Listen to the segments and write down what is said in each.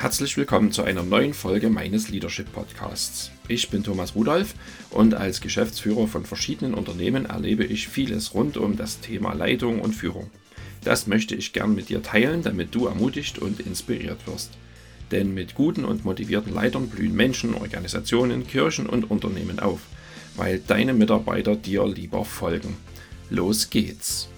Herzlich willkommen zu einer neuen Folge meines Leadership Podcasts. Ich bin Thomas Rudolph und als Geschäftsführer von verschiedenen Unternehmen erlebe ich vieles rund um das Thema Leitung und Führung. Das möchte ich gern mit dir teilen, damit du ermutigt und inspiriert wirst. Denn mit guten und motivierten Leitern blühen Menschen, Organisationen, Kirchen und Unternehmen auf, weil deine Mitarbeiter dir lieber folgen. Los geht's!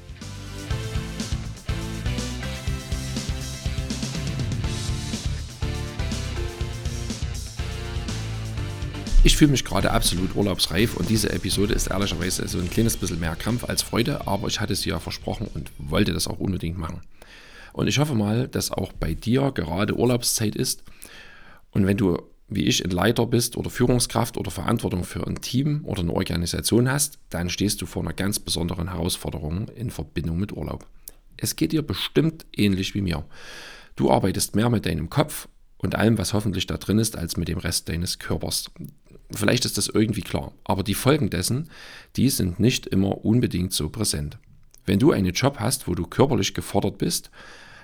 Ich fühle mich gerade absolut urlaubsreif und diese Episode ist ehrlicherweise so ein kleines bisschen mehr Krampf als Freude, aber ich hatte sie ja versprochen und wollte das auch unbedingt machen. Und ich hoffe mal, dass auch bei dir gerade Urlaubszeit ist und wenn du wie ich ein Leiter bist oder Führungskraft oder Verantwortung für ein Team oder eine Organisation hast, dann stehst du vor einer ganz besonderen Herausforderung in Verbindung mit Urlaub. Es geht dir bestimmt ähnlich wie mir. Du arbeitest mehr mit deinem Kopf und allem, was hoffentlich da drin ist, als mit dem Rest deines Körpers. Vielleicht ist das irgendwie klar, aber die Folgen dessen, die sind nicht immer unbedingt so präsent. Wenn du einen Job hast, wo du körperlich gefordert bist,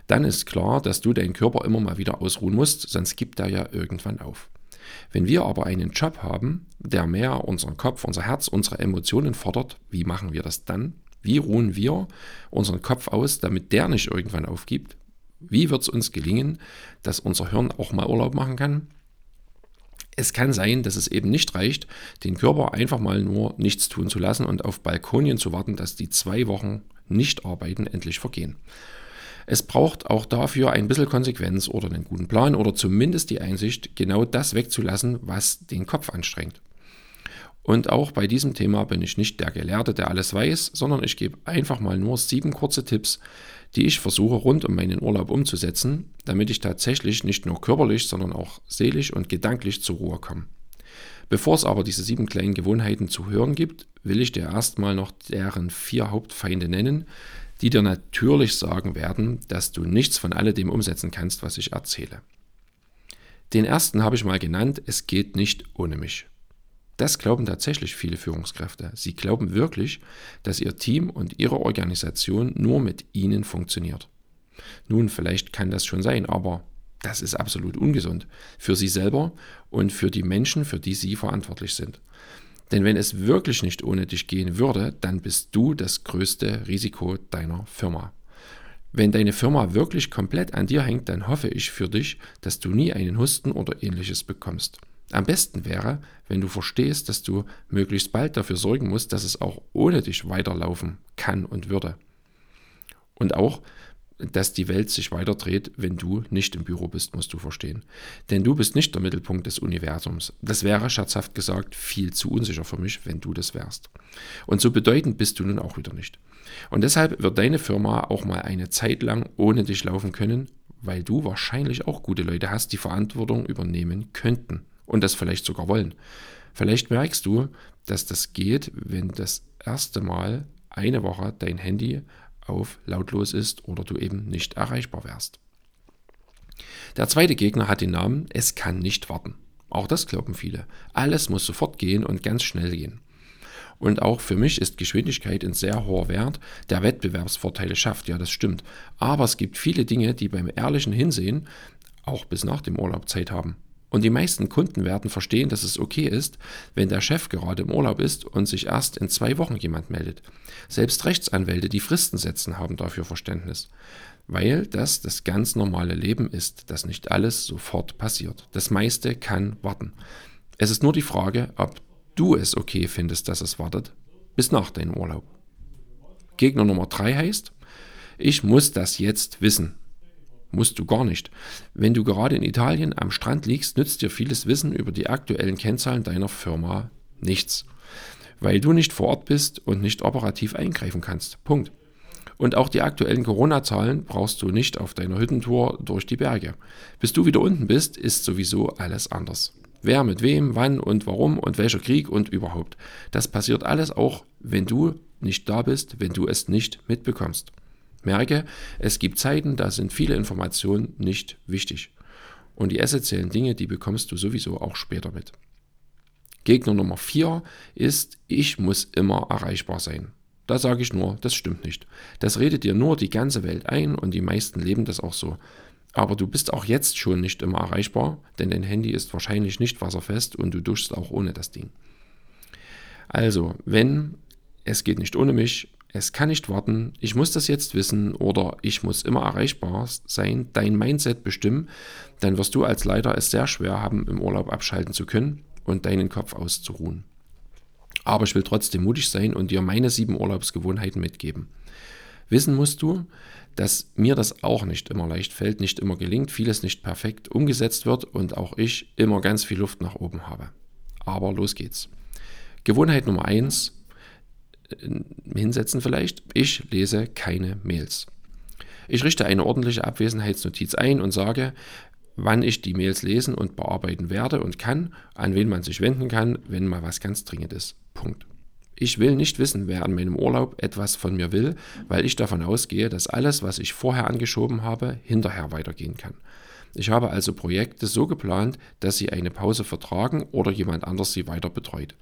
dann ist klar, dass du deinen Körper immer mal wieder ausruhen musst, sonst gibt er ja irgendwann auf. Wenn wir aber einen Job haben, der mehr unseren Kopf, unser Herz, unsere Emotionen fordert, wie machen wir das dann? Wie ruhen wir unseren Kopf aus, damit der nicht irgendwann aufgibt? Wie wird es uns gelingen, dass unser Hirn auch mal Urlaub machen kann? Es kann sein, dass es eben nicht reicht, den Körper einfach mal nur nichts tun zu lassen und auf Balkonien zu warten, dass die zwei Wochen Nicht-Arbeiten endlich vergehen. Es braucht auch dafür ein bisschen Konsequenz oder einen guten Plan oder zumindest die Einsicht, genau das wegzulassen, was den Kopf anstrengt. Und auch bei diesem Thema bin ich nicht der Gelehrte, der alles weiß, sondern ich gebe einfach mal nur sieben kurze Tipps, die ich versuche rund um meinen Urlaub umzusetzen, damit ich tatsächlich nicht nur körperlich, sondern auch seelisch und gedanklich zur Ruhe komme. Bevor es aber diese sieben kleinen Gewohnheiten zu hören gibt, will ich dir erstmal noch deren vier Hauptfeinde nennen, die dir natürlich sagen werden, dass du nichts von alledem umsetzen kannst, was ich erzähle. Den ersten habe ich mal genannt, es geht nicht ohne mich. Das glauben tatsächlich viele Führungskräfte. Sie glauben wirklich, dass ihr Team und ihre Organisation nur mit ihnen funktioniert. Nun, vielleicht kann das schon sein, aber das ist absolut ungesund für sie selber und für die Menschen, für die sie verantwortlich sind. Denn wenn es wirklich nicht ohne dich gehen würde, dann bist du das größte Risiko deiner Firma. Wenn deine Firma wirklich komplett an dir hängt, dann hoffe ich für dich, dass du nie einen Husten oder ähnliches bekommst. Am besten wäre, wenn du verstehst, dass du möglichst bald dafür sorgen musst, dass es auch ohne dich weiterlaufen kann und würde. Und auch, dass die Welt sich weiter dreht, wenn du nicht im Büro bist, musst du verstehen. Denn du bist nicht der Mittelpunkt des Universums. Das wäre, scherzhaft gesagt, viel zu unsicher für mich, wenn du das wärst. Und so bedeutend bist du nun auch wieder nicht. Und deshalb wird deine Firma auch mal eine Zeit lang ohne dich laufen können, weil du wahrscheinlich auch gute Leute hast, die Verantwortung übernehmen könnten und das vielleicht sogar wollen. Vielleicht merkst du, dass das geht, wenn das erste Mal eine Woche dein Handy auf lautlos ist oder du eben nicht erreichbar wärst. Der zweite Gegner hat den Namen Es kann nicht warten. Auch das glauben viele. Alles muss sofort gehen und ganz schnell gehen. Und auch für mich ist Geschwindigkeit ein sehr hoher Wert, der Wettbewerbsvorteile schafft, ja das stimmt. Aber es gibt viele Dinge, die beim ehrlichen Hinsehen auch bis nach dem Urlaub Zeit haben. Und die meisten Kunden werden verstehen, dass es okay ist, wenn der Chef gerade im Urlaub ist und sich erst in zwei Wochen jemand meldet. Selbst Rechtsanwälte, die Fristen setzen, haben dafür Verständnis. Weil das das ganz normale Leben ist, dass nicht alles sofort passiert. Das meiste kann warten. Es ist nur die Frage, ob du es okay findest, dass es wartet, bis nach deinem Urlaub. Gegner Nummer drei heißt, ich muss das jetzt wissen. Musst du gar nicht. Wenn du gerade in Italien am Strand liegst, nützt dir vieles Wissen über die aktuellen Kennzahlen deiner Firma nichts. Weil du nicht vor Ort bist und nicht operativ eingreifen kannst. Punkt. Und auch die aktuellen Corona-Zahlen brauchst du nicht auf deiner Hüttentour durch die Berge. Bis du wieder unten bist, ist sowieso alles anders. Wer mit wem, wann und warum und welcher Krieg und überhaupt. Das passiert alles auch, wenn du nicht da bist, wenn du es nicht mitbekommst. Merke, es gibt Zeiten, da sind viele Informationen nicht wichtig. Und die essentiellen Dinge, die bekommst du sowieso auch später mit. Gegner Nummer 4 ist, ich muss immer erreichbar sein. Da sage ich nur, das stimmt nicht. Das redet dir nur die ganze Welt ein und die meisten leben das auch so. Aber du bist auch jetzt schon nicht immer erreichbar, denn dein Handy ist wahrscheinlich nicht wasserfest und du duschst auch ohne das Ding. Also, wenn es geht nicht ohne mich, es kann nicht warten, ich muss das jetzt wissen oder ich muss immer erreichbar sein, dein Mindset bestimmen, dann wirst du als Leiter es sehr schwer haben, im Urlaub abschalten zu können und deinen Kopf auszuruhen. Aber ich will trotzdem mutig sein und dir meine sieben Urlaubsgewohnheiten mitgeben. Wissen musst du, dass mir das auch nicht immer leicht fällt, nicht immer gelingt, vieles nicht perfekt umgesetzt wird und auch ich immer ganz viel Luft nach oben habe. Aber los geht's. Gewohnheit Nummer eins: hinsetzen vielleicht. Ich lese keine Mails. Ich richte eine ordentliche Abwesenheitsnotiz ein und sage, wann ich die Mails lesen und bearbeiten werde und kann, an wen man sich wenden kann, wenn mal was ganz dringend ist. Punkt. Ich will nicht wissen, wer an meinem Urlaub etwas von mir will, weil ich davon ausgehe, dass alles, was ich vorher angeschoben habe, hinterher weitergehen kann. Ich habe also Projekte so geplant, dass sie eine Pause vertragen oder jemand anders sie weiter betreut.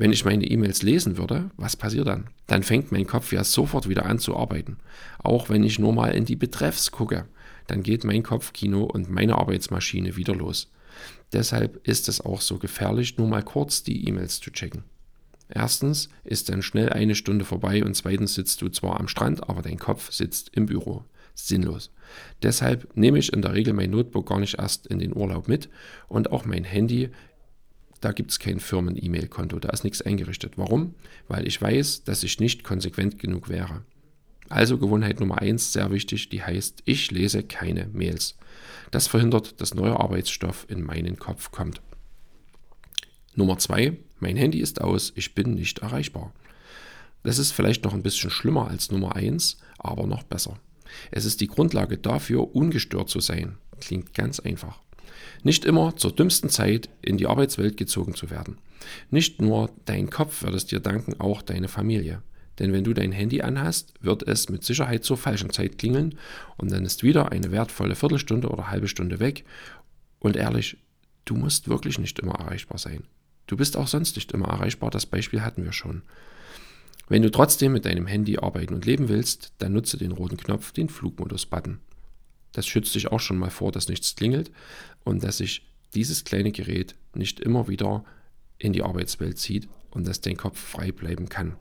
Wenn ich meine E-Mails lesen würde, was passiert dann? Dann fängt mein Kopf ja sofort wieder an zu arbeiten. Auch wenn ich nur mal in die Betreffs gucke, dann geht mein Kopfkino und meine Arbeitsmaschine wieder los. Deshalb ist es auch so gefährlich, nur mal kurz die E-Mails zu checken. Erstens ist dann schnell eine Stunde vorbei und zweitens sitzt du zwar am Strand, aber dein Kopf sitzt im Büro. Sinnlos. Deshalb nehme ich in der Regel mein Notebook gar nicht erst in den Urlaub mit und auch mein Handy. Da gibt es kein Firmen-E-Mail-Konto, da ist nichts eingerichtet. Warum? Weil ich weiß, dass ich nicht konsequent genug wäre. Also Gewohnheit Nummer eins, sehr wichtig, die heißt, ich lese keine Mails. Das verhindert, dass neuer Arbeitsstoff in meinen Kopf kommt. Nummer zwei, mein Handy ist aus, ich bin nicht erreichbar. Das ist vielleicht noch ein bisschen schlimmer als Nummer 1, aber noch besser. Es ist die Grundlage dafür, ungestört zu sein. Klingt ganz einfach. Nicht immer zur dümmsten Zeit in die Arbeitswelt gezogen zu werden. Nicht nur dein Kopf wird es dir danken, auch deine Familie. Denn wenn du dein Handy anhast, wird es mit Sicherheit zur falschen Zeit klingeln und dann ist wieder eine wertvolle Viertelstunde oder halbe Stunde weg. Und ehrlich, du musst wirklich nicht immer erreichbar sein. Du bist auch sonst nicht immer erreichbar, das Beispiel hatten wir schon. Wenn du trotzdem mit deinem Handy arbeiten und leben willst, dann nutze den roten Knopf, den Flugmodus-Button. Das schützt dich auch schon mal vor, dass nichts klingelt und dass sich dieses kleine Gerät nicht immer wieder in die Arbeitswelt zieht und dass dein Kopf frei bleiben kann.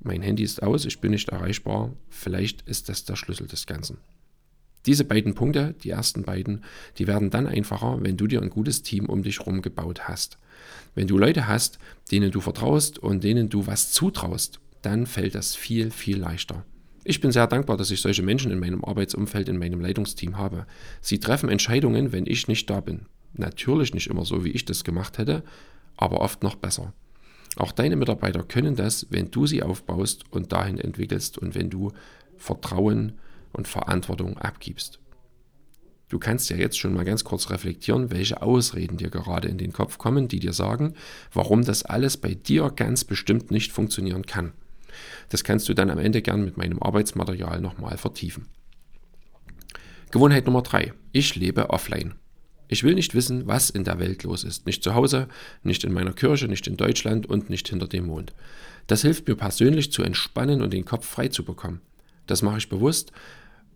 Mein Handy ist aus, ich bin nicht erreichbar, vielleicht ist das der Schlüssel des Ganzen. Diese beiden Punkte, die ersten beiden, die werden dann einfacher, wenn du dir ein gutes Team um dich herum gebaut hast. Wenn du Leute hast, denen du vertraust und denen du was zutraust, dann fällt das viel, viel leichter. Ich bin sehr dankbar, dass ich solche Menschen in meinem Arbeitsumfeld, in meinem Leitungsteam habe. Sie treffen Entscheidungen, wenn ich nicht da bin. Natürlich nicht immer so, wie ich das gemacht hätte, aber oft noch besser. Auch deine Mitarbeiter können das, wenn du sie aufbaust und dahin entwickelst und wenn du Vertrauen und Verantwortung abgibst. Du kannst ja jetzt schon mal ganz kurz reflektieren, welche Ausreden dir gerade in den Kopf kommen, die dir sagen, warum das alles bei dir ganz bestimmt nicht funktionieren kann. Das kannst du dann am Ende gern mit meinem Arbeitsmaterial nochmal vertiefen. Gewohnheit Nummer drei: Ich lebe offline. Ich will nicht wissen, was in der Welt los ist. Nicht zu Hause, nicht in meiner Kirche, nicht in Deutschland und nicht hinter dem Mond. Das hilft mir persönlich zu entspannen und den Kopf frei zu bekommen. Das mache ich bewusst,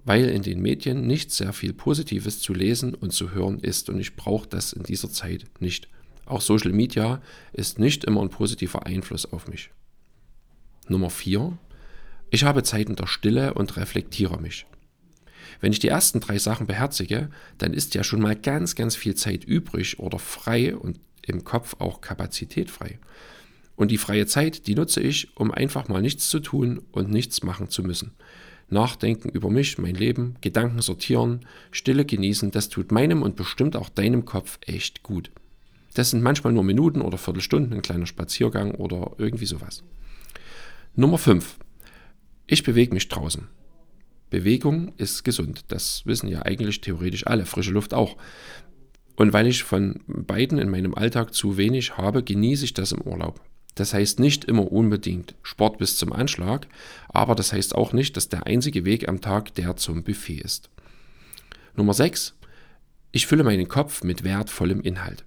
weil in den Medien nicht sehr viel Positives zu lesen und zu hören ist und ich brauche das in dieser Zeit nicht. Auch Social Media ist nicht immer ein positiver Einfluss auf mich. Nummer 4. Ich habe Zeiten der Stille und reflektiere mich. Wenn ich die ersten drei Sachen beherzige, dann ist ja schon mal ganz, ganz viel Zeit übrig oder frei und im Kopf auch Kapazität frei. Und die freie Zeit, die nutze ich, um einfach mal nichts zu tun und nichts machen zu müssen. Nachdenken über mich, mein Leben, Gedanken sortieren, Stille genießen, das tut meinem und bestimmt auch deinem Kopf echt gut. Das sind manchmal nur Minuten oder Viertelstunden, ein kleiner Spaziergang oder irgendwie sowas. Nummer 5. Ich bewege mich draußen. Bewegung ist gesund. Das wissen ja eigentlich theoretisch alle, frische Luft auch. Und weil ich von beiden in meinem Alltag zu wenig habe, genieße ich das im Urlaub. Das heißt nicht immer unbedingt Sport bis zum Anschlag, aber das heißt auch nicht, dass der einzige Weg am Tag der zum Buffet ist. Nummer 6. Ich fülle meinen Kopf mit wertvollem Inhalt.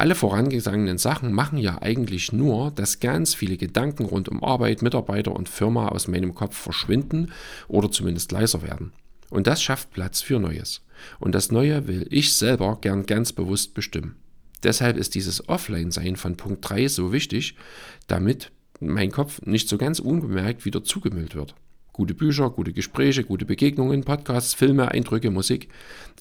Alle vorangesagenen Sachen machen ja eigentlich nur, dass ganz viele Gedanken rund um Arbeit, Mitarbeiter und Firma aus meinem Kopf verschwinden oder zumindest leiser werden. Und das schafft Platz für Neues. Und das Neue will ich selber gern ganz bewusst bestimmen. Deshalb ist dieses Offline-Sein von Punkt 3 so wichtig, damit mein Kopf nicht so ganz unbemerkt wieder zugemüllt wird. Gute Bücher, gute Gespräche, gute Begegnungen, Podcasts, Filme, Eindrücke, Musik.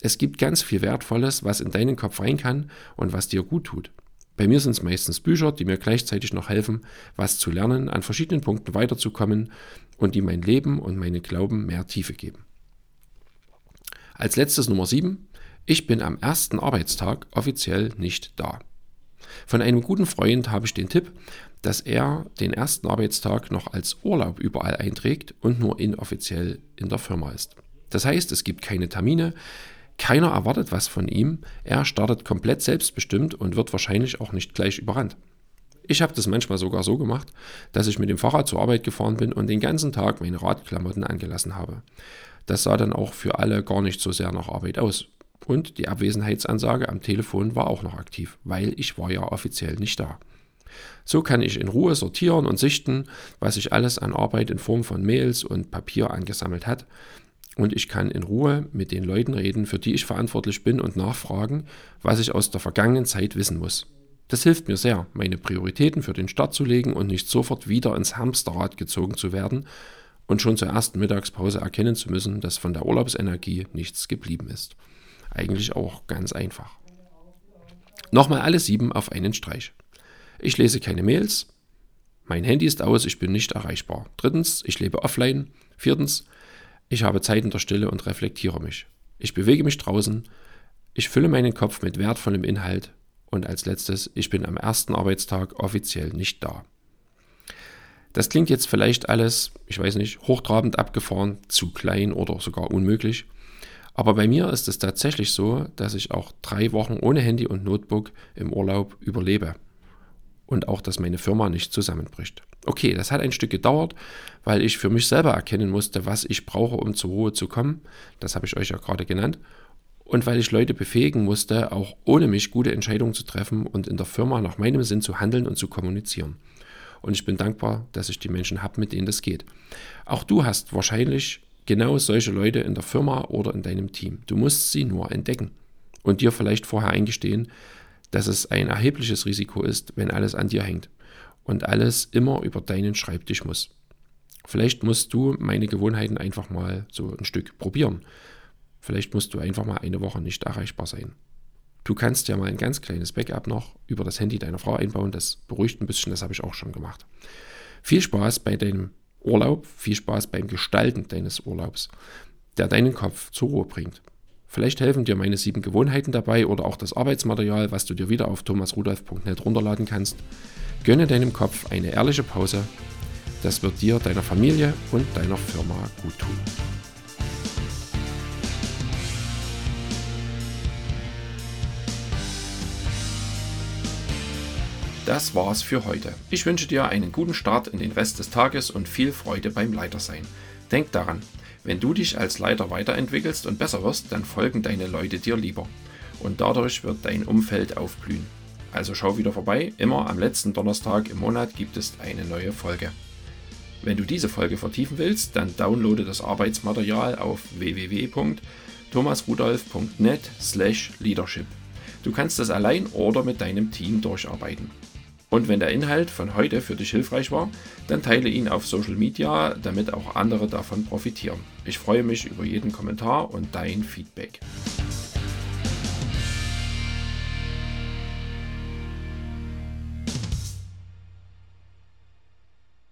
Es gibt ganz viel Wertvolles, was in deinen Kopf rein kann und was dir gut tut. Bei mir sind es meistens Bücher, die mir gleichzeitig noch helfen, was zu lernen, an verschiedenen Punkten weiterzukommen und die mein Leben und meinen Glauben mehr Tiefe geben. Als letztes Nummer 7. Ich bin am ersten Arbeitstag offiziell nicht da. Von einem guten Freund habe ich den Tipp, dass er den ersten Arbeitstag noch als Urlaub überall einträgt und nur inoffiziell in der Firma ist. Das heißt, es gibt keine Termine, keiner erwartet was von ihm, er startet komplett selbstbestimmt und wird wahrscheinlich auch nicht gleich überrannt. Ich habe das manchmal sogar so gemacht, dass ich mit dem Fahrrad zur Arbeit gefahren bin und den ganzen Tag meine Radklamotten angelassen habe. Das sah dann auch für alle gar nicht so sehr nach Arbeit aus. Und die Abwesenheitsansage am Telefon war auch noch aktiv, weil ich war ja offiziell nicht da. So kann ich in Ruhe sortieren und sichten, was sich alles an Arbeit in Form von Mails und Papier angesammelt hat und ich kann in Ruhe mit den Leuten reden, für die ich verantwortlich bin und nachfragen, was ich aus der vergangenen Zeit wissen muss. Das hilft mir sehr, meine Prioritäten für den Start zu legen und nicht sofort wieder ins Hamsterrad gezogen zu werden und schon zur ersten Mittagspause erkennen zu müssen, dass von der Urlaubsenergie nichts geblieben ist. Eigentlich auch ganz einfach. Nochmal alle sieben auf einen Streich. Ich lese keine Mails. Mein Handy ist aus, ich bin nicht erreichbar. Drittens, ich lebe offline. Viertens, ich habe Zeit in der Stille und reflektiere mich. Ich bewege mich draußen. Ich fülle meinen Kopf mit wertvollem Inhalt. Und als letztes, ich bin am ersten Arbeitstag offiziell nicht da. Das klingt jetzt vielleicht alles, ich weiß nicht, hochtrabend abgefahren, zu klein oder sogar unmöglich. Aber bei mir ist es tatsächlich so, dass ich auch drei Wochen ohne Handy und Notebook im Urlaub überlebe. Und auch, dass meine Firma nicht zusammenbricht. Okay, das hat ein Stück gedauert, weil ich für mich selber erkennen musste, was ich brauche, um zur Ruhe zu kommen. Das habe ich euch ja gerade genannt. Und weil ich Leute befähigen musste, auch ohne mich gute Entscheidungen zu treffen und in der Firma nach meinem Sinn zu handeln und zu kommunizieren. Und ich bin dankbar, dass ich die Menschen habe, mit denen das geht. Auch du hast wahrscheinlich genau solche Leute in der Firma oder in deinem Team. Du musst sie nur entdecken und dir vielleicht vorher eingestehen, dass es ein erhebliches Risiko ist, wenn alles an dir hängt und alles immer über deinen Schreibtisch muss. Vielleicht musst du meine Gewohnheiten einfach mal so ein Stück probieren. Vielleicht musst du einfach mal eine Woche nicht erreichbar sein. Du kannst ja mal ein ganz kleines Backup noch über das Handy deiner Frau einbauen. Das beruhigt ein bisschen, das habe ich auch schon gemacht. Viel Spaß bei deinem Urlaub, viel Spaß beim Gestalten deines Urlaubs, der deinen Kopf zur Ruhe bringt. Vielleicht helfen dir meine sieben Gewohnheiten dabei oder auch das Arbeitsmaterial, was du dir wieder auf thomasrudolf.net runterladen kannst. Gönne deinem Kopf eine ehrliche Pause. Das wird dir, deiner Familie und deiner Firma gut tun. Das war's für heute. Ich wünsche dir einen guten Start in den Rest des Tages und viel Freude beim Leitersein. Denk daran, wenn du dich als Leiter weiterentwickelst und besser wirst, dann folgen deine Leute dir lieber. Und dadurch wird dein Umfeld aufblühen. Also schau wieder vorbei, immer am letzten Donnerstag im Monat gibt es eine neue Folge. Wenn du diese Folge vertiefen willst, dann downloade das Arbeitsmaterial auf www.thomasrudolf.net/leadership. Du kannst das allein oder mit deinem Team durcharbeiten. Und wenn der Inhalt von heute für dich hilfreich war, dann teile ihn auf Social Media, damit auch andere davon profitieren. Ich freue mich über jeden Kommentar und dein Feedback.